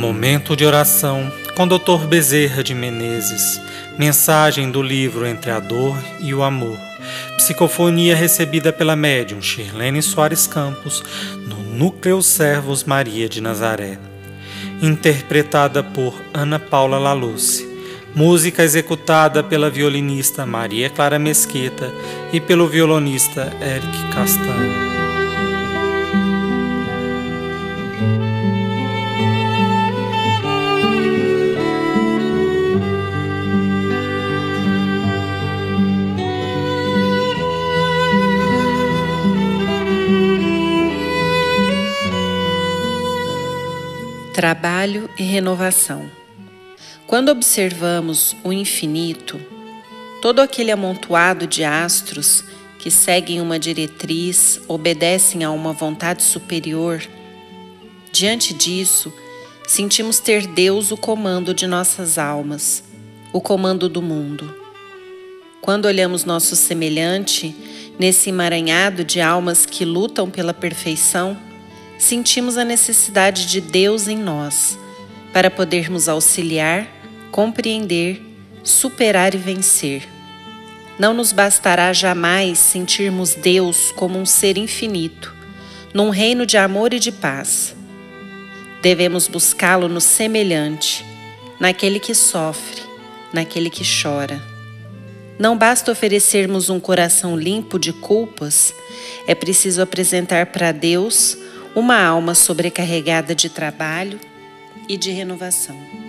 Momento de oração com Dr. Bezerra de Menezes. Mensagem do livro Entre a Dor e o Amor. Psicofonia recebida pela médium Shirlene Soares Campos no Núcleo Servos Maria de Nazaré. Interpretada por Ana Paula Laluce. Música executada pela violinista Maria Clara Mesquita e pelo violonista Eric Castanho. Trabalho e renovação. Quando observamos o infinito, todo aquele amontoado de astros que seguem uma diretriz, obedecem a uma vontade superior, diante disso, sentimos ter Deus o comando de nossas almas, o comando do mundo. Quando olhamos nosso semelhante nesse emaranhado de almas que lutam pela perfeição, sentimos a necessidade de Deus em nós para podermos auxiliar, compreender, superar e vencer. Não nos bastará jamais sentirmos Deus como um ser infinito, num reino de amor e de paz. Devemos buscá-lo no semelhante, naquele que sofre, naquele que chora. Não basta oferecermos um coração limpo de culpas, é preciso apresentar para Deus uma alma sobrecarregada de trabalho e de renovação.